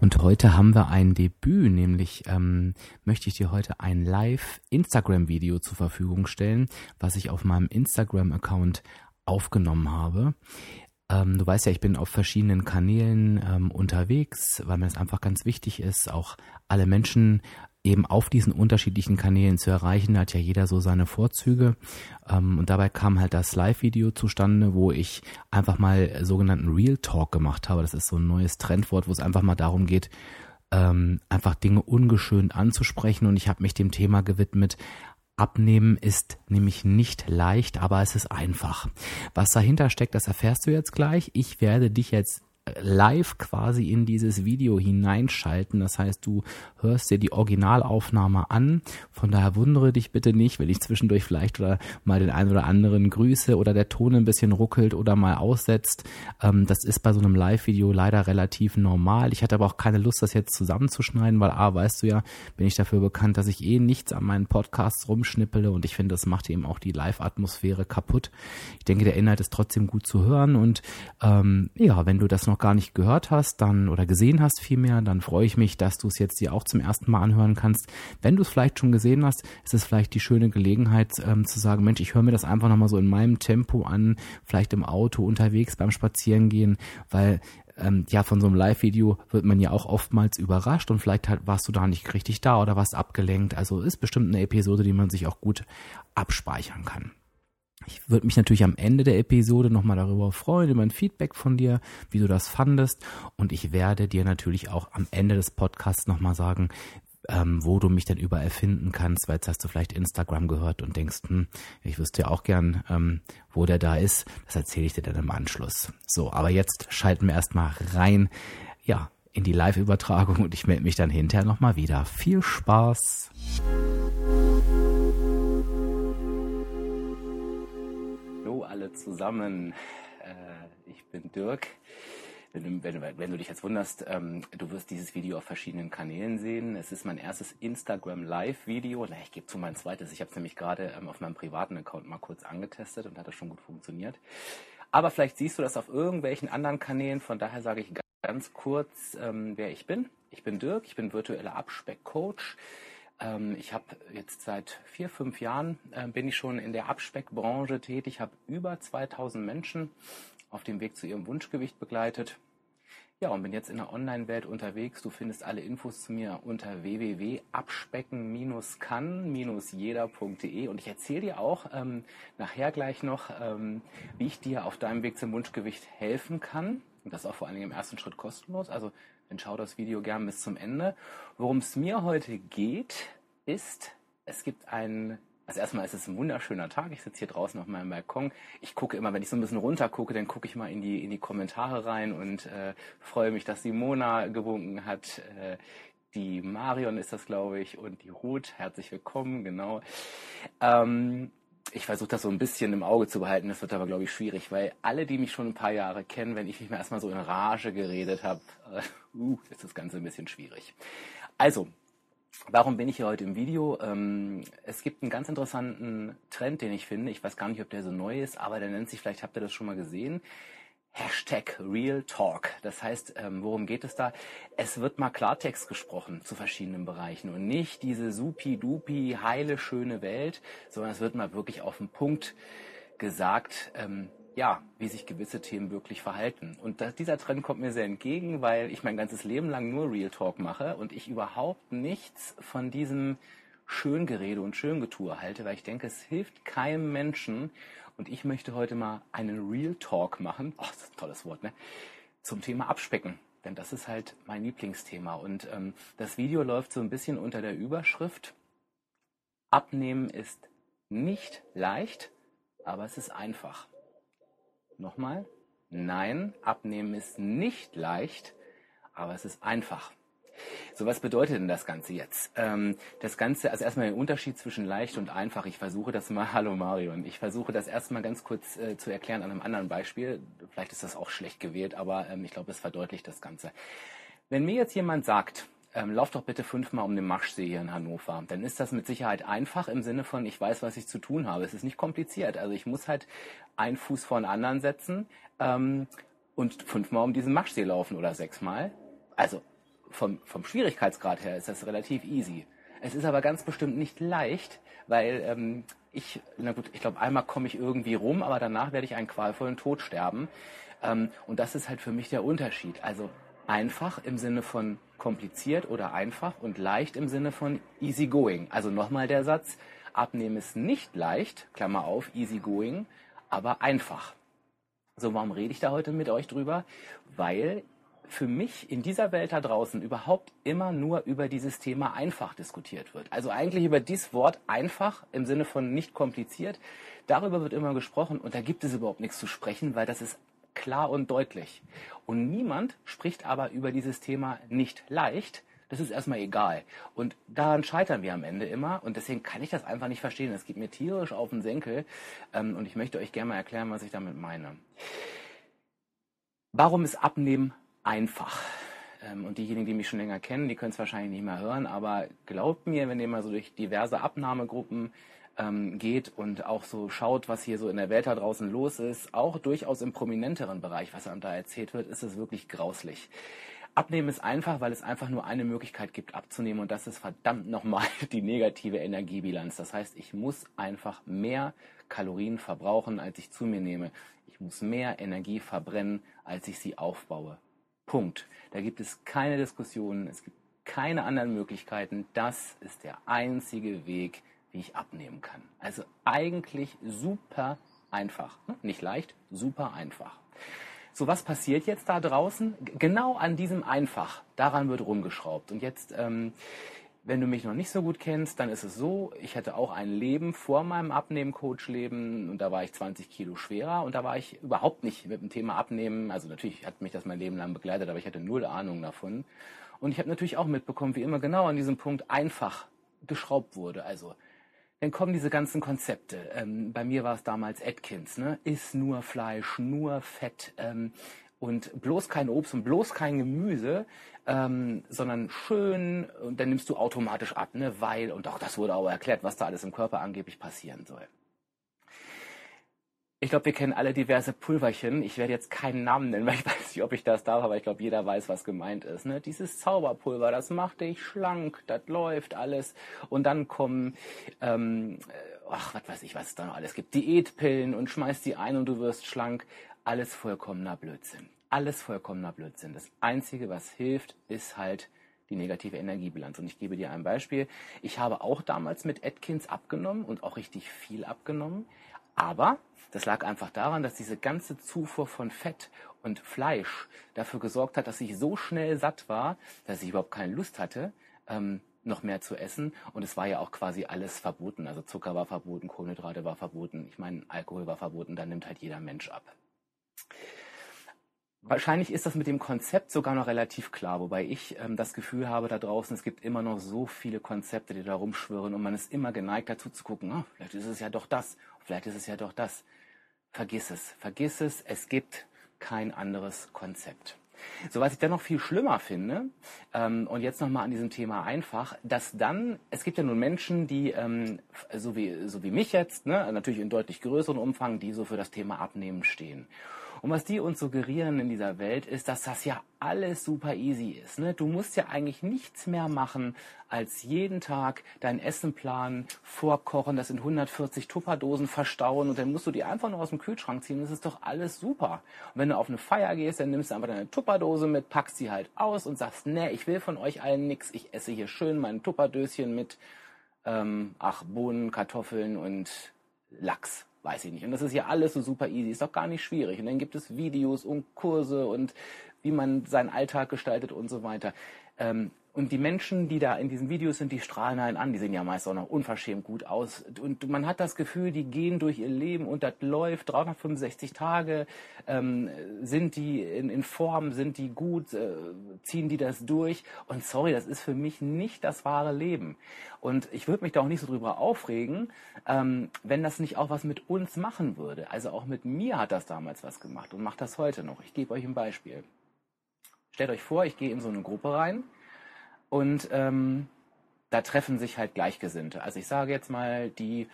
Und heute haben wir ein Debüt, nämlich ähm, möchte ich dir heute ein Live-Instagram-Video zur Verfügung stellen, was ich auf meinem Instagram-Account aufgenommen habe. Ähm, du weißt ja, ich bin auf verschiedenen Kanälen ähm, unterwegs, weil mir es einfach ganz wichtig ist, auch alle Menschen eben auf diesen unterschiedlichen Kanälen zu erreichen, hat ja jeder so seine Vorzüge. Ähm, und dabei kam halt das Live-Video zustande, wo ich einfach mal sogenannten Real Talk gemacht habe. Das ist so ein neues Trendwort, wo es einfach mal darum geht, ähm, einfach Dinge ungeschönt anzusprechen. Und ich habe mich dem Thema gewidmet. Abnehmen ist nämlich nicht leicht, aber es ist einfach. Was dahinter steckt, das erfährst du jetzt gleich. Ich werde dich jetzt live quasi in dieses Video hineinschalten. Das heißt, du hörst dir die Originalaufnahme an. Von daher wundere dich bitte nicht, wenn ich zwischendurch vielleicht oder mal den einen oder anderen grüße oder der Ton ein bisschen ruckelt oder mal aussetzt. Ähm, das ist bei so einem Live-Video leider relativ normal. Ich hatte aber auch keine Lust, das jetzt zusammenzuschneiden, weil A, weißt du ja, bin ich dafür bekannt, dass ich eh nichts an meinen Podcasts rumschnippele und ich finde, das macht eben auch die Live-Atmosphäre kaputt. Ich denke, der Inhalt ist trotzdem gut zu hören und ähm, ja, wenn du das noch gar nicht gehört hast, dann oder gesehen hast vielmehr, dann freue ich mich, dass du es jetzt dir auch zum ersten Mal anhören kannst. Wenn du es vielleicht schon gesehen hast, ist es vielleicht die schöne Gelegenheit ähm, zu sagen, Mensch, ich höre mir das einfach nochmal so in meinem Tempo an, vielleicht im Auto, unterwegs, beim Spazierengehen, weil ähm, ja, von so einem Live-Video wird man ja auch oftmals überrascht und vielleicht halt warst du da nicht richtig da oder warst abgelenkt. Also ist bestimmt eine Episode, die man sich auch gut abspeichern kann. Ich würde mich natürlich am Ende der Episode nochmal darüber freuen, über ein Feedback von dir, wie du das fandest. Und ich werde dir natürlich auch am Ende des Podcasts nochmal sagen, ähm, wo du mich denn überall finden kannst, weil jetzt hast du vielleicht Instagram gehört und denkst, hm, ich wüsste ja auch gern, ähm, wo der da ist. Das erzähle ich dir dann im Anschluss. So, aber jetzt schalten wir erstmal rein, ja, in die Live-Übertragung und ich melde mich dann hinterher nochmal wieder. Viel Spaß! Alle zusammen. Äh, ich bin Dirk. Wenn, wenn, wenn, du dich jetzt wunderst, ähm, du wirst dieses Video auf verschiedenen Kanälen sehen. Es ist mein erstes Instagram Live-Video. Ich gebe zu mein zweites. Ich habe es nämlich gerade ähm, auf meinem privaten Account mal kurz angetestet und hat das schon gut funktioniert. Aber vielleicht siehst du das auf irgendwelchen anderen Kanälen. Von daher sage ich ganz kurz, ähm, wer ich bin. Ich bin Dirk, ich bin virtueller Abspeck-Coach. Ähm, ich habe jetzt seit vier, fünf Jahren äh, bin ich schon in der Abspeckbranche tätig, habe über 2000 Menschen auf dem Weg zu ihrem Wunschgewicht begleitet. Ja, und bin jetzt in der Online-Welt unterwegs. Du findest alle Infos zu mir unter www.abspecken-kann-jeder.de und ich erzähle dir auch ähm, nachher gleich noch, ähm, wie ich dir auf deinem Weg zum Wunschgewicht helfen kann. Und das auch vor allen Dingen im ersten Schritt kostenlos. Also dann schau das Video gern bis zum Ende. Worum es mir heute geht, ist, es gibt einen also erstmal ist es ein wunderschöner Tag. Ich sitze hier draußen auf meinem Balkon. Ich gucke immer, wenn ich so ein bisschen runter gucke, dann gucke ich mal in die, in die Kommentare rein und äh, freue mich, dass die Mona gewunken hat. Äh, die Marion ist das, glaube ich, und die Ruth. Herzlich willkommen, genau. Ähm, ich versuche das so ein bisschen im Auge zu behalten, das wird aber, glaube ich, schwierig, weil alle, die mich schon ein paar Jahre kennen, wenn ich mich mal erstmal so in Rage geredet habe, äh, uh, ist das Ganze ein bisschen schwierig. Also, warum bin ich hier heute im Video? Ähm, es gibt einen ganz interessanten Trend, den ich finde. Ich weiß gar nicht, ob der so neu ist, aber der nennt sich, vielleicht habt ihr das schon mal gesehen, Hashtag Real Talk. Das heißt, ähm, worum geht es da? Es wird mal Klartext gesprochen zu verschiedenen Bereichen und nicht diese supi-dupi, heile, schöne Welt, sondern es wird mal wirklich auf den Punkt gesagt, ähm, ja, wie sich gewisse Themen wirklich verhalten. Und das, dieser Trend kommt mir sehr entgegen, weil ich mein ganzes Leben lang nur Real Talk mache und ich überhaupt nichts von diesem Schöngerede und Schöngetue halte, weil ich denke, es hilft keinem Menschen und ich möchte heute mal einen Real Talk machen. Oh, das ist ein tolles Wort, ne? Zum Thema Abspecken. Denn das ist halt mein Lieblingsthema. Und ähm, das Video läuft so ein bisschen unter der Überschrift Abnehmen ist nicht leicht, aber es ist einfach. Nochmal. Nein, abnehmen ist nicht leicht, aber es ist einfach. So, was bedeutet denn das Ganze jetzt? Ähm, das Ganze, also erstmal den Unterschied zwischen leicht und einfach. Ich versuche das mal, hallo Marion, ich versuche das erstmal ganz kurz äh, zu erklären an einem anderen Beispiel. Vielleicht ist das auch schlecht gewählt, aber ähm, ich glaube, es verdeutlicht das Ganze. Wenn mir jetzt jemand sagt, ähm, lauf doch bitte fünfmal um den Maschsee hier in Hannover. Dann ist das mit Sicherheit einfach im Sinne von, ich weiß, was ich zu tun habe. Es ist nicht kompliziert. Also ich muss halt einen Fuß vor den anderen setzen ähm, und fünfmal um diesen Maschsee laufen oder sechsmal. Also vom, vom Schwierigkeitsgrad her ist das relativ easy. Es ist aber ganz bestimmt nicht leicht, weil ähm, ich, na gut, ich glaube, einmal komme ich irgendwie rum, aber danach werde ich einen qualvollen Tod sterben. Ähm, und das ist halt für mich der Unterschied. Also einfach im Sinne von kompliziert oder einfach und leicht im Sinne von easy going. Also nochmal der Satz, abnehmen ist nicht leicht, Klammer auf, easy going, aber einfach. So, warum rede ich da heute mit euch drüber? Weil für mich in dieser Welt da draußen überhaupt immer nur über dieses Thema einfach diskutiert wird. Also eigentlich über dieses Wort einfach im Sinne von nicht kompliziert. Darüber wird immer gesprochen und da gibt es überhaupt nichts zu sprechen, weil das ist klar und deutlich. Und niemand spricht aber über dieses Thema nicht leicht. Das ist erstmal egal. Und daran scheitern wir am Ende immer. Und deswegen kann ich das einfach nicht verstehen. Es geht mir tierisch auf den Senkel. Ähm, und ich möchte euch gerne mal erklären, was ich damit meine. Warum ist Abnehmen einfach? Ähm, und diejenigen, die mich schon länger kennen, die können es wahrscheinlich nicht mehr hören. Aber glaubt mir, wenn ihr mal so durch diverse Abnahmegruppen ähm, geht und auch so schaut, was hier so in der Welt da draußen los ist, auch durchaus im prominenteren Bereich, was einem da erzählt wird, ist es wirklich grauslich. Abnehmen ist einfach, weil es einfach nur eine Möglichkeit gibt abzunehmen und das ist verdammt nochmal die negative Energiebilanz. Das heißt, ich muss einfach mehr Kalorien verbrauchen, als ich zu mir nehme. Ich muss mehr Energie verbrennen, als ich sie aufbaue. Punkt. Da gibt es keine Diskussionen, es gibt keine anderen Möglichkeiten. Das ist der einzige Weg, wie ich abnehmen kann. Also eigentlich super einfach. Hm? Nicht leicht, super einfach. So, was passiert jetzt da draußen? Genau an diesem einfach. Daran wird rumgeschraubt. Und jetzt, ähm, wenn du mich noch nicht so gut kennst, dann ist es so, ich hatte auch ein Leben vor meinem Abnehmen-Coach-Leben und da war ich 20 Kilo schwerer und da war ich überhaupt nicht mit dem Thema Abnehmen, also natürlich hat mich das mein Leben lang begleitet, aber ich hatte null Ahnung davon. Und ich habe natürlich auch mitbekommen, wie immer genau an diesem Punkt einfach geschraubt wurde. Also dann kommen diese ganzen Konzepte. Ähm, bei mir war es damals Atkins, ne? Iss nur Fleisch, nur Fett ähm, und bloß kein Obst und bloß kein Gemüse, ähm, sondern schön und dann nimmst du automatisch ab, ne? Weil, und auch das wurde auch erklärt, was da alles im Körper angeblich passieren soll. Ich glaube, wir kennen alle diverse Pulverchen. Ich werde jetzt keinen Namen nennen, weil ich weiß nicht, ob ich das darf, aber ich glaube, jeder weiß, was gemeint ist. Ne? Dieses Zauberpulver, das macht dich schlank, das läuft alles. Und dann kommen, ähm, ach, was weiß ich, was es da noch alles gibt. Diätpillen und schmeißt die ein und du wirst schlank. Alles vollkommener Blödsinn. Alles vollkommener Blödsinn. Das Einzige, was hilft, ist halt die negative Energiebilanz. Und ich gebe dir ein Beispiel. Ich habe auch damals mit Atkins abgenommen und auch richtig viel abgenommen. Aber das lag einfach daran, dass diese ganze Zufuhr von Fett und Fleisch dafür gesorgt hat, dass ich so schnell satt war, dass ich überhaupt keine Lust hatte, ähm, noch mehr zu essen. Und es war ja auch quasi alles verboten. Also Zucker war verboten, Kohlenhydrate war verboten, ich meine, Alkohol war verboten, da nimmt halt jeder Mensch ab. Wahrscheinlich ist das mit dem Konzept sogar noch relativ klar, wobei ich ähm, das Gefühl habe da draußen, es gibt immer noch so viele Konzepte, die da rumschwirren und man ist immer geneigt dazu zu gucken, oh, vielleicht ist es ja doch das, vielleicht ist es ja doch das. Vergiss es, vergiss es, es gibt kein anderes Konzept. So, was ich dann noch viel schlimmer finde, ähm, und jetzt nochmal an diesem Thema einfach, dass dann, es gibt ja nun Menschen, die, ähm, so, wie, so wie mich jetzt, ne, natürlich in deutlich größeren Umfang, die so für das Thema Abnehmen stehen. Und was die uns suggerieren in dieser Welt ist, dass das ja alles super easy ist. Ne? Du musst ja eigentlich nichts mehr machen, als jeden Tag dein Essen planen, vorkochen, das in 140 Tupperdosen verstauen und dann musst du die einfach nur aus dem Kühlschrank ziehen. Das ist doch alles super. Und wenn du auf eine Feier gehst, dann nimmst du einfach deine Tupperdose mit, packst sie halt aus und sagst, nee, ich will von euch allen nichts. Ich esse hier schön mein Tupperdöschen mit, ähm, ach, Bohnen, Kartoffeln und Lachs weiß ich nicht. Und das ist ja alles so super easy, ist doch gar nicht schwierig. Und dann gibt es Videos und Kurse und wie man seinen Alltag gestaltet und so weiter. Ähm, und die Menschen, die da in diesen Videos sind, die strahlen einen an. Die sehen ja meist auch noch unverschämt gut aus. Und man hat das Gefühl, die gehen durch ihr Leben und das läuft 365 Tage. Ähm, sind die in, in, Form, sind die gut, äh, ziehen die das durch? Und sorry, das ist für mich nicht das wahre Leben. Und ich würde mich da auch nicht so drüber aufregen, ähm, wenn das nicht auch was mit uns machen würde. Also auch mit mir hat das damals was gemacht und macht das heute noch. Ich gebe euch ein Beispiel. Stellt euch vor, ich gehe in so eine Gruppe rein und ähm, da treffen sich halt Gleichgesinnte. Also ich sage jetzt mal, die,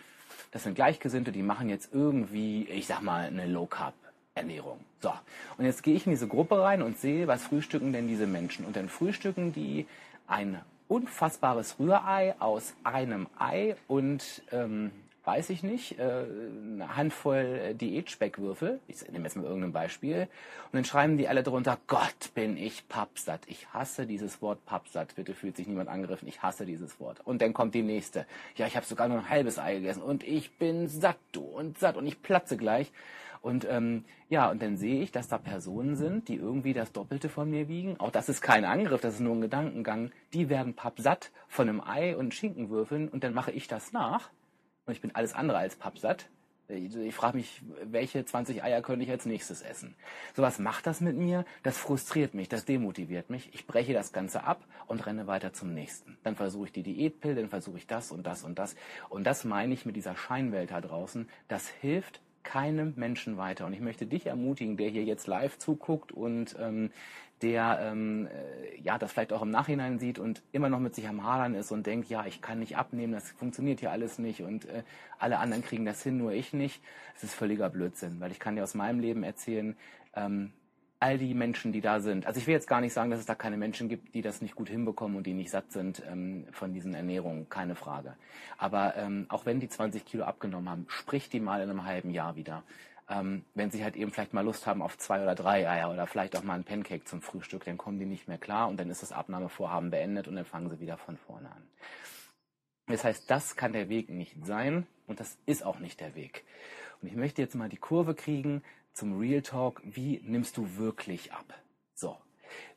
das sind Gleichgesinnte, die machen jetzt irgendwie, ich sag mal, eine Low Carb. Ernährung. So, und jetzt gehe ich in diese Gruppe rein und sehe, was frühstücken denn diese Menschen. Und dann frühstücken die ein unfassbares Rührei aus einem Ei und ähm, weiß ich nicht, äh, eine Handvoll äh, Diätspeckwürfel, ich nehme jetzt mal irgendein Beispiel, und dann schreiben die alle drunter, Gott, bin ich pappsatt. Ich hasse dieses Wort pappsatt. Bitte fühlt sich niemand angegriffen. Ich hasse dieses Wort. Und dann kommt die nächste. Ja, ich habe sogar nur ein halbes Ei gegessen und ich bin satt, du, und satt und ich platze gleich. Und ähm, ja, und dann sehe ich, dass da Personen sind, die irgendwie das Doppelte von mir wiegen. Auch das ist kein Angriff, das ist nur ein Gedankengang. Die werden pappsatt von einem Ei und Schinkenwürfeln und dann mache ich das nach und ich bin alles andere als pappsatt. Ich frage mich, welche 20 Eier könnte ich als nächstes essen? So was macht das mit mir? Das frustriert mich, das demotiviert mich. Ich breche das Ganze ab und renne weiter zum nächsten. Dann versuche ich die Diätpille, dann versuche ich das und das und das. Und das meine ich mit dieser Scheinwelt da draußen. Das hilft keinem Menschen weiter. Und ich möchte dich ermutigen, der hier jetzt live zuguckt und ähm, der ähm, äh, ja das vielleicht auch im Nachhinein sieht und immer noch mit sich am Hadern ist und denkt, ja, ich kann nicht abnehmen, das funktioniert hier alles nicht und äh, alle anderen kriegen das hin, nur ich nicht. Es ist völliger Blödsinn, weil ich kann dir aus meinem Leben erzählen, ähm, all die Menschen, die da sind. Also ich will jetzt gar nicht sagen, dass es da keine Menschen gibt, die das nicht gut hinbekommen und die nicht satt sind ähm, von diesen Ernährungen, keine Frage. Aber ähm, auch wenn die 20 Kilo abgenommen haben, sprich die mal in einem halben Jahr wieder ähm, wenn sie halt eben vielleicht mal Lust haben auf zwei oder drei Eier oder vielleicht auch mal ein Pancake zum Frühstück, dann kommen die nicht mehr klar und dann ist das Abnahmevorhaben beendet und dann fangen sie wieder von vorne an. Das heißt, das kann der Weg nicht sein und das ist auch nicht der Weg. Und ich möchte jetzt mal die Kurve kriegen zum Real Talk. Wie nimmst du wirklich ab? So.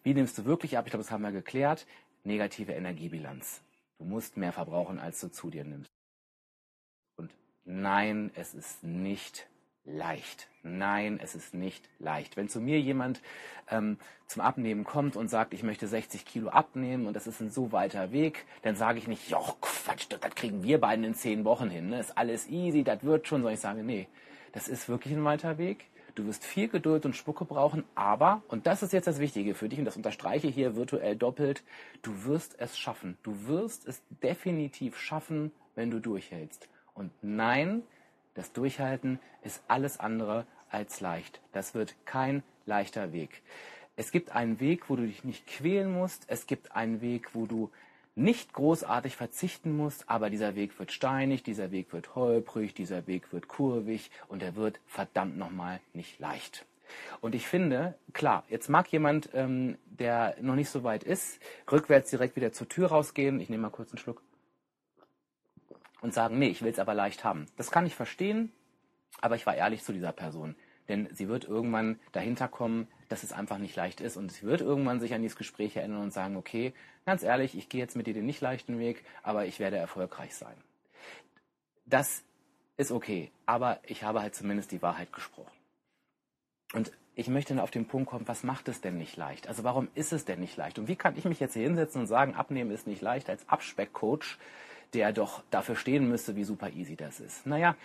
Wie nimmst du wirklich ab? Ich glaube, das haben wir geklärt. Negative Energiebilanz. Du musst mehr verbrauchen, als du zu dir nimmst. Und nein, es ist nicht leicht. Nein, es ist nicht leicht. Wenn zu mir jemand ähm, zum Abnehmen kommt und sagt, ich möchte 60 Kilo abnehmen und das ist ein so weiter Weg, dann sage ich nicht, ja Quatsch, das, kriegen wir beiden in zehn Wochen hin. Ne? Ist alles easy, das wird schon. Sondern ich sage, nee, das ist wirklich ein weiter Weg. Du wirst viel Geduld und Spucke brauchen, aber, und das ist jetzt das Wichtige für dich, und das unterstreiche ich hier virtuell doppelt, du wirst es schaffen. Du wirst es definitiv schaffen, wenn du durchhältst. Und nein, das Durchhalten ist alles andere als leicht. Das wird kein leichter Weg. Es gibt einen Weg, wo du dich nicht quälen musst. Es gibt einen Weg, wo du nicht großartig verzichten musst, aber dieser Weg wird steinig, dieser Weg wird holprig, dieser Weg wird kurvig und er wird verdammt nochmal nicht leicht. Und ich finde, klar, jetzt mag jemand, ähm, der noch nicht so weit ist, rückwärts direkt wieder zur Tür rausgehen. Ich nehme mal kurz einen Schluck und sagen, nee, ich will es aber leicht haben. Das kann ich verstehen, aber ich war ehrlich zu dieser Person. Denn sie wird irgendwann dahinter kommen, dass es einfach nicht leicht ist. Und sie wird irgendwann sich an dieses Gespräch erinnern und sagen, okay, ganz ehrlich, ich gehe jetzt mit dir den nicht leichten Weg, aber ich werde erfolgreich sein. Das ist okay, aber ich habe halt zumindest die Wahrheit gesprochen. Und ich möchte auf den Punkt kommen, was macht es denn nicht leicht? Also warum ist es denn nicht leicht? Und wie kann ich mich jetzt hier hinsetzen und sagen, abnehmen ist nicht leicht als Abspeckcoach? Der doch dafür stehen müsste, wie super easy das ist. Naja,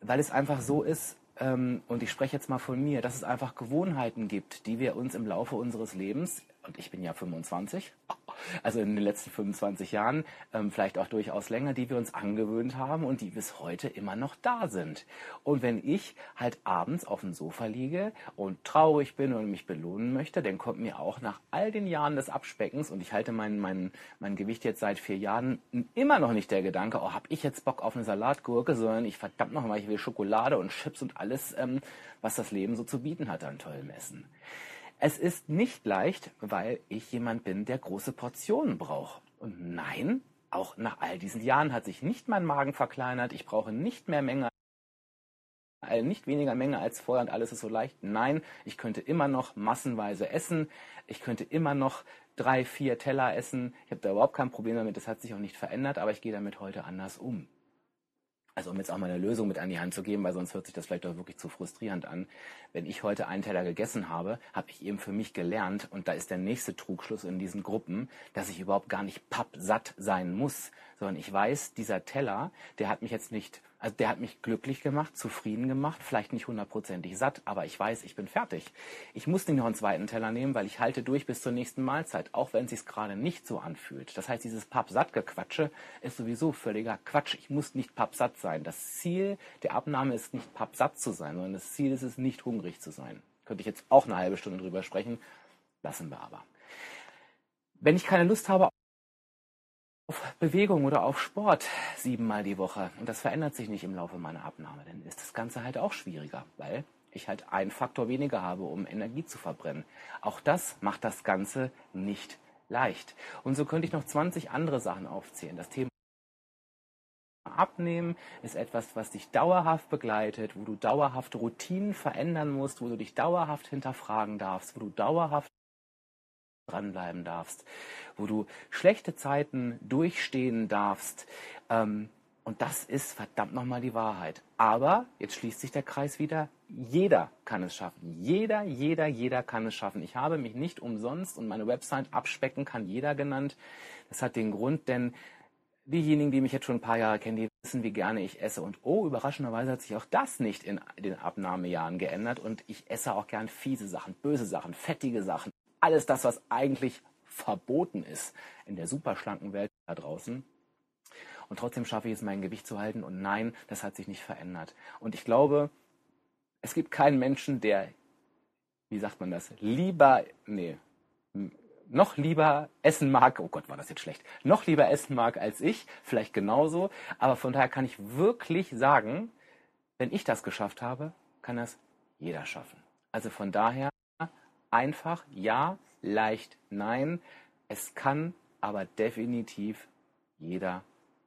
weil es einfach so ist, ähm, und ich spreche jetzt mal von mir, dass es einfach Gewohnheiten gibt, die wir uns im Laufe unseres Lebens, und ich bin ja 25, also in den letzten 25 Jahren, ähm, vielleicht auch durchaus länger, die wir uns angewöhnt haben und die bis heute immer noch da sind. Und wenn ich halt abends auf dem Sofa liege und traurig bin und mich belohnen möchte, dann kommt mir auch nach all den Jahren des Abspeckens und ich halte mein, mein, mein Gewicht jetzt seit vier Jahren immer noch nicht der Gedanke, oh, hab ich jetzt Bock auf eine Salatgurke, sondern ich verdammt nochmal, ich will Schokolade und Chips und alles, ähm, was das Leben so zu bieten hat an tollem Essen. Es ist nicht leicht, weil ich jemand bin, der große Portionen braucht. Und nein, auch nach all diesen Jahren hat sich nicht mein Magen verkleinert. Ich brauche nicht mehr Menge, äh, nicht weniger Menge als vorher und alles ist so leicht. Nein, ich könnte immer noch massenweise essen. Ich könnte immer noch drei, vier Teller essen. Ich habe da überhaupt kein Problem damit, das hat sich auch nicht verändert, aber ich gehe damit heute anders um. Also um jetzt auch mal eine Lösung mit an die Hand zu geben, weil sonst hört sich das vielleicht doch wirklich zu frustrierend an. Wenn ich heute einen Teller gegessen habe, habe ich eben für mich gelernt, und da ist der nächste Trugschluss in diesen Gruppen, dass ich überhaupt gar nicht pappsatt sein muss, sondern ich weiß, dieser Teller, der hat mich jetzt nicht also der hat mich glücklich gemacht, zufrieden gemacht, vielleicht nicht hundertprozentig satt, aber ich weiß, ich bin fertig. Ich muss nicht noch einen zweiten Teller nehmen, weil ich halte durch bis zur nächsten Mahlzeit, auch wenn es sich gerade nicht so anfühlt. Das heißt, dieses Pappsatt-Gequatsche ist sowieso völliger Quatsch. Ich muss nicht pappsatt sein. Das Ziel der Abnahme ist nicht pappsatt zu sein, sondern das Ziel ist es, nicht hungrig zu sein. Könnte ich jetzt auch eine halbe Stunde drüber sprechen, lassen wir aber. Wenn ich keine Lust habe auf Bewegung oder auf Sport siebenmal die Woche. Und das verändert sich nicht im Laufe meiner Abnahme. Dann ist das Ganze halt auch schwieriger, weil ich halt einen Faktor weniger habe, um Energie zu verbrennen. Auch das macht das Ganze nicht leicht. Und so könnte ich noch 20 andere Sachen aufzählen. Das Thema Abnehmen ist etwas, was dich dauerhaft begleitet, wo du dauerhaft Routinen verändern musst, wo du dich dauerhaft hinterfragen darfst, wo du dauerhaft dranbleiben darfst, wo du schlechte Zeiten durchstehen darfst. Ähm, und das ist verdammt nochmal die Wahrheit. Aber jetzt schließt sich der Kreis wieder. Jeder kann es schaffen. Jeder, jeder, jeder kann es schaffen. Ich habe mich nicht umsonst und meine Website abspecken kann jeder genannt. Das hat den Grund, denn diejenigen, die mich jetzt schon ein paar Jahre kennen, die wissen, wie gerne ich esse. Und oh, überraschenderweise hat sich auch das nicht in den Abnahmejahren geändert. Und ich esse auch gern fiese Sachen, böse Sachen, fettige Sachen, alles das, was eigentlich verboten ist in der superschlanken Welt da draußen. Und trotzdem schaffe ich es, mein Gewicht zu halten. Und nein, das hat sich nicht verändert. Und ich glaube, es gibt keinen Menschen, der, wie sagt man das, lieber, nee, noch lieber essen mag, oh Gott, war das jetzt schlecht, noch lieber essen mag als ich, vielleicht genauso. Aber von daher kann ich wirklich sagen, wenn ich das geschafft habe, kann das jeder schaffen. Also von daher einfach ja, leicht nein. Es kann aber definitiv jeder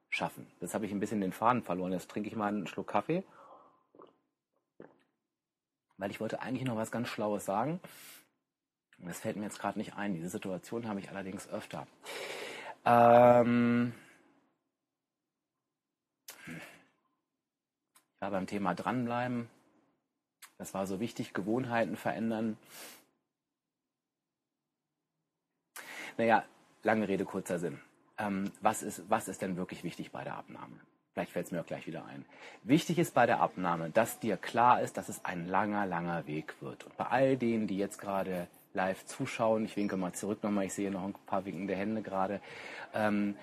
schaffen. Das habe ich ein bisschen den Faden verloren. Jetzt trinke ich mal einen Schluck Kaffee. Weil ich wollte eigentlich noch was ganz Schlaues sagen. Das fällt mir jetzt gerade nicht ein. Diese Situation habe ich allerdings öfter. Ähm ja, beim Thema dranbleiben. Das war so wichtig, Gewohnheiten verändern. Naja, lange Rede, kurzer Sinn. Ähm, was, ist, was ist denn wirklich wichtig bei der Abnahme? Vielleicht fällt es mir auch gleich wieder ein. Wichtig ist bei der Abnahme, dass dir klar ist, dass es ein langer, langer Weg wird. Und bei all denen, die jetzt gerade live zuschauen, ich winke mal zurück nochmal, ich sehe noch ein paar winkende Hände gerade, ähm,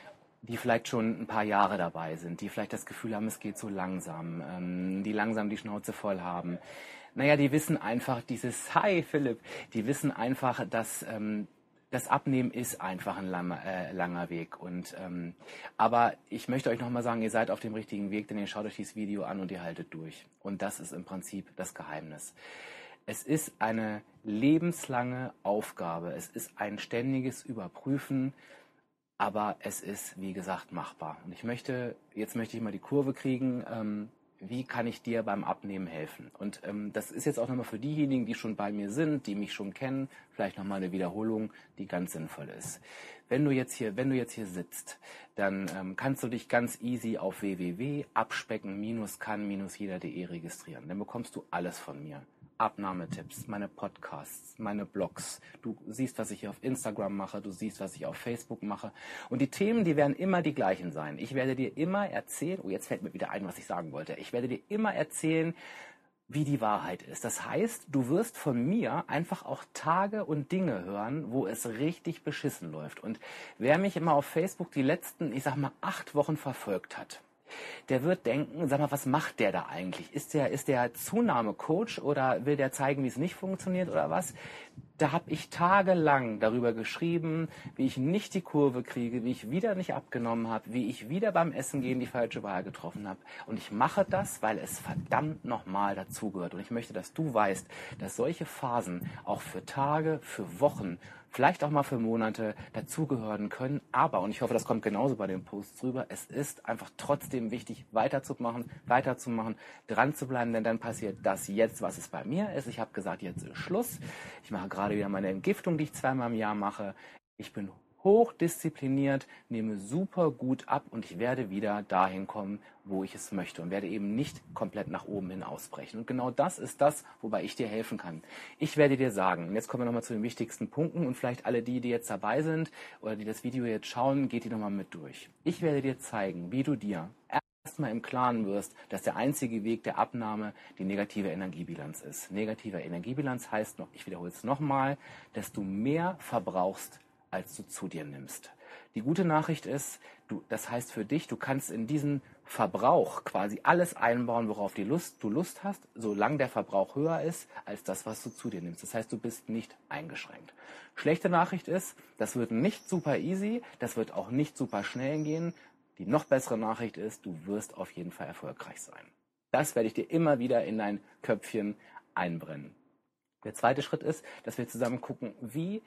die vielleicht schon ein paar Jahre dabei sind, die vielleicht das Gefühl haben, es geht so langsam, ähm, die langsam die Schnauze voll haben. Naja, die wissen einfach dieses, hi Philipp, die wissen einfach, dass ähm, das Abnehmen ist einfach ein langer, äh, langer Weg. Und, ähm, aber ich möchte euch nochmal sagen, ihr seid auf dem richtigen Weg, denn ihr schaut euch dieses Video an und ihr haltet durch. Und das ist im Prinzip das Geheimnis. Es ist eine lebenslange Aufgabe. Es ist ein ständiges Überprüfen, aber es ist, wie gesagt, machbar. Und ich möchte, jetzt möchte ich mal die Kurve kriegen. Ähm, wie kann ich dir beim Abnehmen helfen? Und ähm, das ist jetzt auch nochmal für diejenigen, die schon bei mir sind, die mich schon kennen, vielleicht nochmal eine Wiederholung, die ganz sinnvoll ist. Wenn du jetzt hier, wenn du jetzt hier sitzt, dann ähm, kannst du dich ganz easy auf www.abspecken-kann-jeder.de registrieren. Dann bekommst du alles von mir. Abnahmetipps, meine Podcasts, meine Blogs. Du siehst, was ich hier auf Instagram mache, du siehst, was ich auf Facebook mache. Und die Themen, die werden immer die gleichen sein. Ich werde dir immer erzählen, oh, jetzt fällt mir wieder ein, was ich sagen wollte. Ich werde dir immer erzählen, wie die Wahrheit ist. Das heißt, du wirst von mir einfach auch Tage und Dinge hören, wo es richtig beschissen läuft. Und wer mich immer auf Facebook die letzten, ich sag mal, acht Wochen verfolgt hat, der wird denken, sag mal, was macht der da eigentlich? Ist der, ist der Zunahmecoach oder will der zeigen, wie es nicht funktioniert oder was? Da habe ich tagelang darüber geschrieben, wie ich nicht die Kurve kriege, wie ich wieder nicht abgenommen habe, wie ich wieder beim Essen gehen die falsche Wahl getroffen habe. Und ich mache das, weil es verdammt nochmal dazugehört. Und ich möchte, dass du weißt, dass solche Phasen auch für Tage, für Wochen vielleicht auch mal für Monate dazugehören können. Aber, und ich hoffe, das kommt genauso bei den Posts rüber, es ist einfach trotzdem wichtig, weiterzumachen, weiterzumachen, dran zu bleiben, denn dann passiert das jetzt, was es bei mir ist. Ich habe gesagt, jetzt ist Schluss. Ich mache gerade wieder meine Entgiftung, die ich zweimal im Jahr mache. Ich bin hochdiszipliniert, nehme super gut ab und ich werde wieder dahin kommen, wo ich es möchte und werde eben nicht komplett nach oben hin ausbrechen. Und genau das ist das, wobei ich dir helfen kann. Ich werde dir sagen, jetzt kommen wir nochmal zu den wichtigsten Punkten und vielleicht alle die, die jetzt dabei sind oder die das Video jetzt schauen, geht die nochmal mit durch. Ich werde dir zeigen, wie du dir erstmal im Klaren wirst, dass der einzige Weg der Abnahme die negative Energiebilanz ist. Negative Energiebilanz heißt noch, ich wiederhole es nochmal, dass du mehr verbrauchst, als du zu dir nimmst. Die gute Nachricht ist, du, das heißt für dich, du kannst in diesen Verbrauch quasi alles einbauen, worauf die Lust, du Lust hast, solange der Verbrauch höher ist als das, was du zu dir nimmst. Das heißt, du bist nicht eingeschränkt. Schlechte Nachricht ist, das wird nicht super easy, das wird auch nicht super schnell gehen. Die noch bessere Nachricht ist, du wirst auf jeden Fall erfolgreich sein. Das werde ich dir immer wieder in dein Köpfchen einbrennen. Der zweite Schritt ist, dass wir zusammen gucken, wie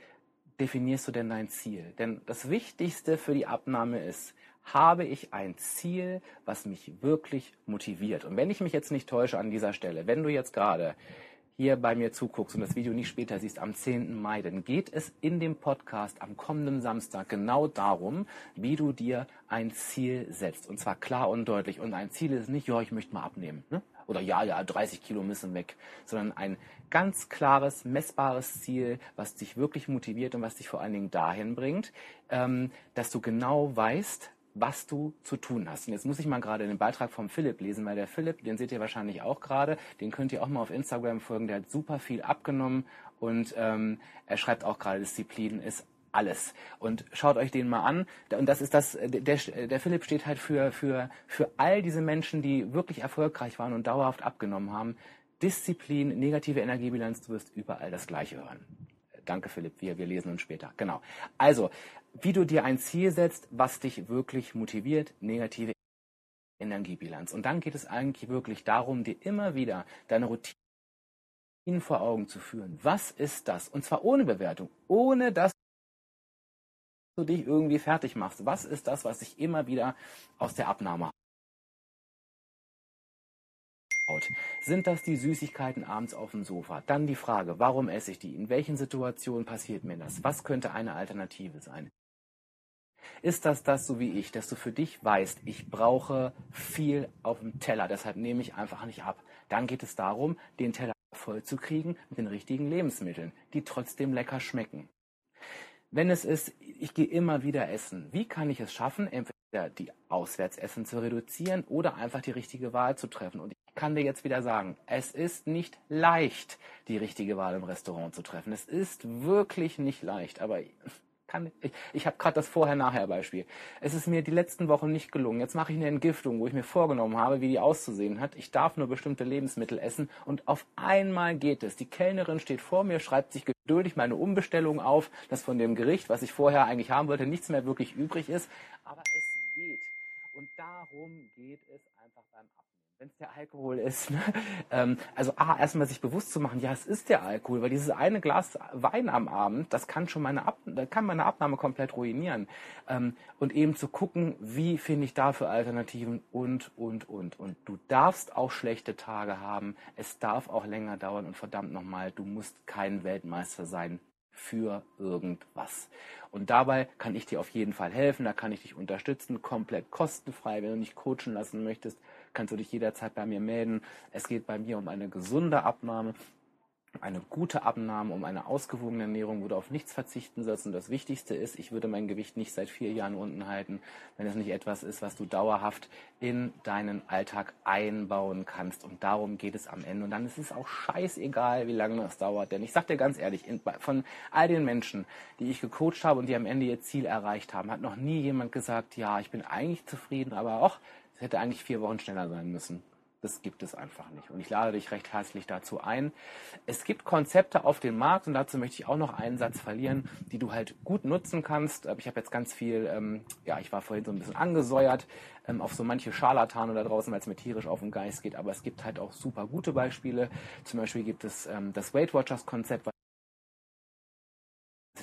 definierst du denn dein Ziel? Denn das Wichtigste für die Abnahme ist, habe ich ein Ziel, was mich wirklich motiviert? Und wenn ich mich jetzt nicht täusche an dieser Stelle, wenn du jetzt gerade hier bei mir zuguckst und das Video nicht später siehst, am 10. Mai, dann geht es in dem Podcast am kommenden Samstag genau darum, wie du dir ein Ziel setzt. Und zwar klar und deutlich. Und ein Ziel ist nicht, ja, ich möchte mal abnehmen. Ne? Oder ja, ja, 30 Kilo müssen weg. Sondern ein ganz klares, messbares Ziel, was dich wirklich motiviert und was dich vor allen Dingen dahin bringt, ähm, dass du genau weißt, was du zu tun hast. Und jetzt muss ich mal gerade den Beitrag vom Philipp lesen, weil der Philipp, den seht ihr wahrscheinlich auch gerade, den könnt ihr auch mal auf Instagram folgen, der hat super viel abgenommen und ähm, er schreibt auch gerade, Disziplin ist alles. Und schaut euch den mal an. Und das ist das, der, der Philipp steht halt für, für, für all diese Menschen, die wirklich erfolgreich waren und dauerhaft abgenommen haben. Disziplin, negative Energiebilanz, du wirst überall das Gleiche hören. Danke, Philipp. Wir, wir lesen uns später. Genau. Also, wie du dir ein Ziel setzt, was dich wirklich motiviert, negative Energiebilanz. Und dann geht es eigentlich wirklich darum, dir immer wieder deine Routine vor Augen zu führen. Was ist das? Und zwar ohne Bewertung, ohne dass du dich irgendwie fertig machst. Was ist das, was dich immer wieder aus der Abnahme Sind das die Süßigkeiten abends auf dem Sofa? Dann die Frage, warum esse ich die? In welchen Situationen passiert mir das? Was könnte eine Alternative sein? Ist das das so wie ich, dass du für dich weißt, ich brauche viel auf dem Teller, deshalb nehme ich einfach nicht ab. Dann geht es darum, den Teller voll zu kriegen mit den richtigen Lebensmitteln, die trotzdem lecker schmecken. Wenn es ist, ich gehe immer wieder essen, wie kann ich es schaffen, entweder die Auswärtsessen zu reduzieren oder einfach die richtige Wahl zu treffen? Und ich kann dir jetzt wieder sagen, es ist nicht leicht, die richtige Wahl im Restaurant zu treffen. Es ist wirklich nicht leicht, aber kann, ich, ich habe gerade das Vorher-Nachher-Beispiel. Es ist mir die letzten Wochen nicht gelungen. Jetzt mache ich eine Entgiftung, wo ich mir vorgenommen habe, wie die auszusehen hat. Ich darf nur bestimmte Lebensmittel essen und auf einmal geht es. Die Kellnerin steht vor mir, schreibt sich geduldig meine Umbestellung auf, dass von dem Gericht, was ich vorher eigentlich haben wollte, nichts mehr wirklich übrig ist. Aber es geht. Und darum geht es einfach beim Abnehmen wenn es der Alkohol ist. Ne? Ähm, also A, erstmal sich bewusst zu machen, ja, es ist der Alkohol, weil dieses eine Glas Wein am Abend, das kann schon meine, Ab kann meine Abnahme komplett ruinieren. Ähm, und eben zu gucken, wie finde ich dafür Alternativen und, und, und. Und du darfst auch schlechte Tage haben. Es darf auch länger dauern und verdammt nochmal, du musst kein Weltmeister sein für irgendwas. Und dabei kann ich dir auf jeden Fall helfen, da kann ich dich unterstützen, komplett kostenfrei. Wenn du dich coachen lassen möchtest, kannst du dich jederzeit bei mir melden. Es geht bei mir um eine gesunde Abnahme, eine gute Abnahme, um eine ausgewogene Ernährung, wo du auf nichts verzichten sollst. Und das Wichtigste ist, ich würde mein Gewicht nicht seit vier Jahren unten halten, wenn es nicht etwas ist, was du dauerhaft in deinen Alltag einbauen kannst. Und darum geht es am Ende. Und dann ist es auch scheißegal, wie lange es dauert. Denn ich sag dir ganz ehrlich, von all den Menschen, die ich gecoacht habe und die am Ende ihr Ziel erreicht haben, hat noch nie jemand gesagt, ja, ich bin eigentlich zufrieden, aber auch, es hätte eigentlich vier Wochen schneller sein müssen. Das gibt es einfach nicht. Und ich lade dich recht herzlich dazu ein. Es gibt Konzepte auf dem Markt und dazu möchte ich auch noch einen Satz verlieren, die du halt gut nutzen kannst. Ich habe jetzt ganz viel, ähm, ja, ich war vorhin so ein bisschen angesäuert ähm, auf so manche Scharlatane da draußen, weil es mir tierisch auf den Geist geht. Aber es gibt halt auch super gute Beispiele. Zum Beispiel gibt es ähm, das Weight Watchers Konzept,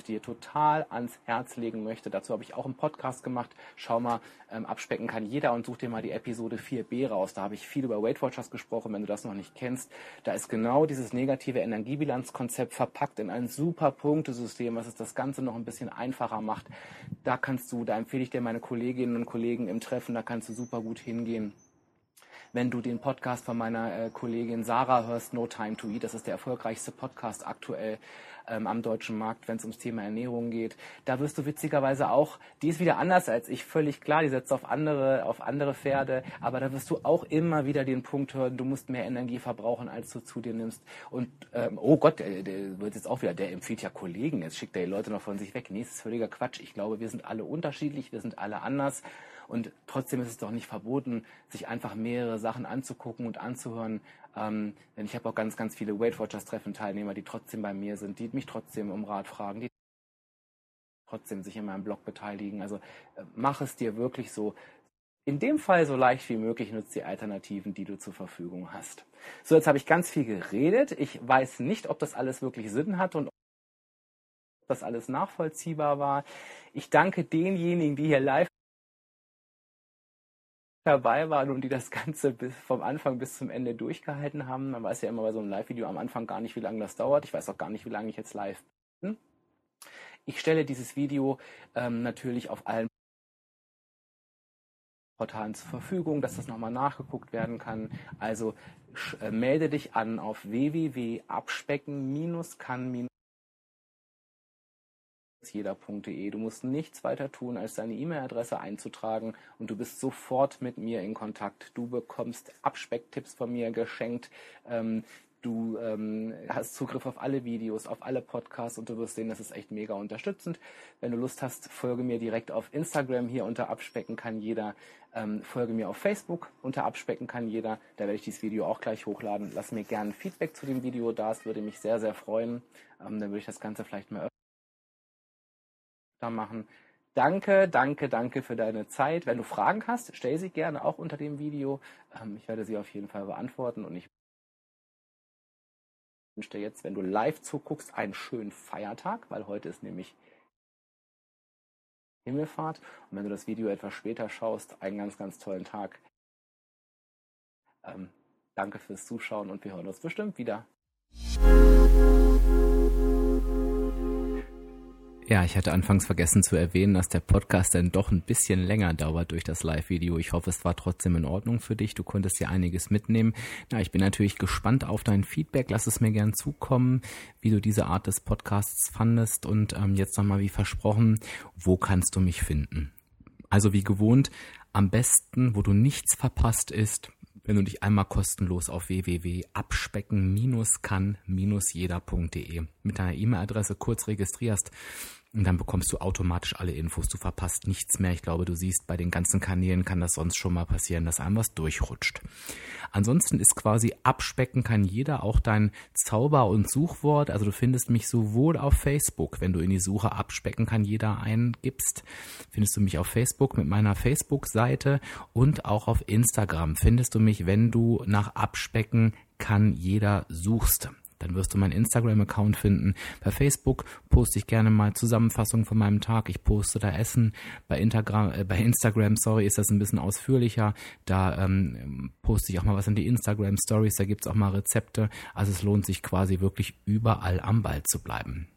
dir total ans Herz legen möchte. Dazu habe ich auch einen Podcast gemacht. Schau mal, ähm, abspecken kann jeder und such dir mal die Episode 4b raus. Da habe ich viel über Weight Watchers gesprochen, wenn du das noch nicht kennst. Da ist genau dieses negative Energiebilanzkonzept verpackt in ein super Punktesystem, was es das Ganze noch ein bisschen einfacher macht. Da kannst du, da empfehle ich dir meine Kolleginnen und Kollegen im Treffen, da kannst du super gut hingehen wenn du den Podcast von meiner äh, Kollegin Sarah hörst, No Time to Eat. Das ist der erfolgreichste Podcast aktuell ähm, am deutschen Markt, wenn es ums Thema Ernährung geht. Da wirst du witzigerweise auch, die ist wieder anders als ich, völlig klar, die setzt auf andere, auf andere Pferde, aber da wirst du auch immer wieder den Punkt hören, du musst mehr Energie verbrauchen, als du zu dir nimmst. Und ähm, oh Gott, der, der wird jetzt auch wieder, der empfiehlt ja Kollegen, jetzt schickt er die Leute noch von sich weg. Nee, das ist völliger Quatsch. Ich glaube, wir sind alle unterschiedlich, wir sind alle anders. Und trotzdem ist es doch nicht verboten, sich einfach mehrere Sachen anzugucken und anzuhören, ähm, denn ich habe auch ganz, ganz viele Weight Watchers Treffen Teilnehmer, die trotzdem bei mir sind, die mich trotzdem um Rat fragen, die trotzdem sich in meinem Blog beteiligen. Also äh, mach es dir wirklich so in dem Fall so leicht wie möglich nutzt die Alternativen, die du zur Verfügung hast. So, jetzt habe ich ganz viel geredet. Ich weiß nicht, ob das alles wirklich Sinn hat und ob das alles nachvollziehbar war. Ich danke denjenigen, die hier live dabei waren und die das Ganze bis, vom Anfang bis zum Ende durchgehalten haben. Man weiß ja immer bei so einem Live-Video am Anfang gar nicht, wie lange das dauert. Ich weiß auch gar nicht, wie lange ich jetzt live bin. Ich stelle dieses Video ähm, natürlich auf allen Portalen zur Verfügung, dass das nochmal nachgeguckt werden kann. Also äh, melde dich an auf www.abspecken-kann- jeder.de. Du musst nichts weiter tun, als deine E-Mail-Adresse einzutragen und du bist sofort mit mir in Kontakt. Du bekommst Abspecktipps von mir geschenkt. Ähm, du ähm, hast Zugriff auf alle Videos, auf alle Podcasts und du wirst sehen, das ist echt mega unterstützend. Wenn du Lust hast, folge mir direkt auf Instagram hier unter Abspecken kann jeder. Ähm, folge mir auf Facebook unter Abspecken kann jeder. Da werde ich dieses Video auch gleich hochladen. Lass mir gerne Feedback zu dem Video da. Es würde mich sehr, sehr freuen. Ähm, dann würde ich das Ganze vielleicht mal machen. Danke, danke, danke für deine Zeit. Wenn du Fragen hast, stell sie gerne auch unter dem Video. Ähm, ich werde sie auf jeden Fall beantworten und ich wünsche dir jetzt, wenn du live zuguckst, einen schönen Feiertag, weil heute ist nämlich Himmelfahrt. Und wenn du das Video etwas später schaust, einen ganz, ganz tollen Tag. Ähm, danke fürs Zuschauen und wir hören uns bestimmt wieder. Ja, ich hatte anfangs vergessen zu erwähnen, dass der Podcast dann doch ein bisschen länger dauert durch das Live-Video. Ich hoffe, es war trotzdem in Ordnung für dich. Du konntest ja einiges mitnehmen. Na, ich bin natürlich gespannt auf dein Feedback. Lass es mir gern zukommen, wie du diese Art des Podcasts fandest. Und ähm, jetzt nochmal wie versprochen, wo kannst du mich finden? Also wie gewohnt, am besten, wo du nichts verpasst ist, wenn du dich einmal kostenlos auf www.abspecken-kann-jeder.de mit deiner E-Mail-Adresse kurz registrierst, und dann bekommst du automatisch alle Infos. Du verpasst nichts mehr. Ich glaube, du siehst, bei den ganzen Kanälen kann das sonst schon mal passieren, dass einem was durchrutscht. Ansonsten ist quasi abspecken kann jeder auch dein Zauber- und Suchwort. Also du findest mich sowohl auf Facebook, wenn du in die Suche abspecken kann jeder eingibst, findest du mich auf Facebook mit meiner Facebook-Seite und auch auf Instagram findest du mich, wenn du nach abspecken kann jeder suchst. Dann wirst du meinen Instagram-Account finden. Bei Facebook poste ich gerne mal Zusammenfassungen von meinem Tag. Ich poste da Essen. Bei, Instagram, äh, bei Instagram, sorry, ist das ein bisschen ausführlicher. Da ähm, poste ich auch mal was in die Instagram Stories. Da gibt's auch mal Rezepte. Also es lohnt sich quasi wirklich überall am Ball zu bleiben.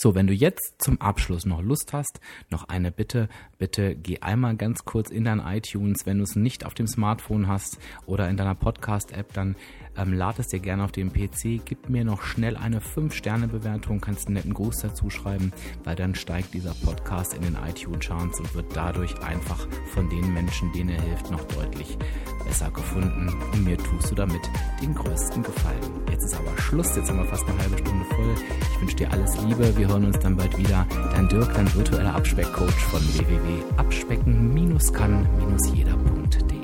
So, wenn du jetzt zum Abschluss noch Lust hast, noch eine Bitte, bitte geh einmal ganz kurz in dein iTunes, wenn du es nicht auf dem Smartphone hast oder in deiner Podcast-App, dann ähm, lad es dir gerne auf dem PC, gib mir noch schnell eine 5-Sterne-Bewertung, kannst einen netten Gruß dazu schreiben, weil dann steigt dieser Podcast in den iTunes-Charts und wird dadurch einfach von den Menschen, denen er hilft, noch deutlich besser gefunden. Und mir tust du damit den größten Gefallen. Jetzt ist aber Schluss, jetzt haben wir fast eine halbe Stunde voll. Ich wünsche dir alles Liebe, wir hören uns dann bald wieder. Dein Dirk, dein virtueller Abspeckcoach von www.abspecken-kann-jeder.de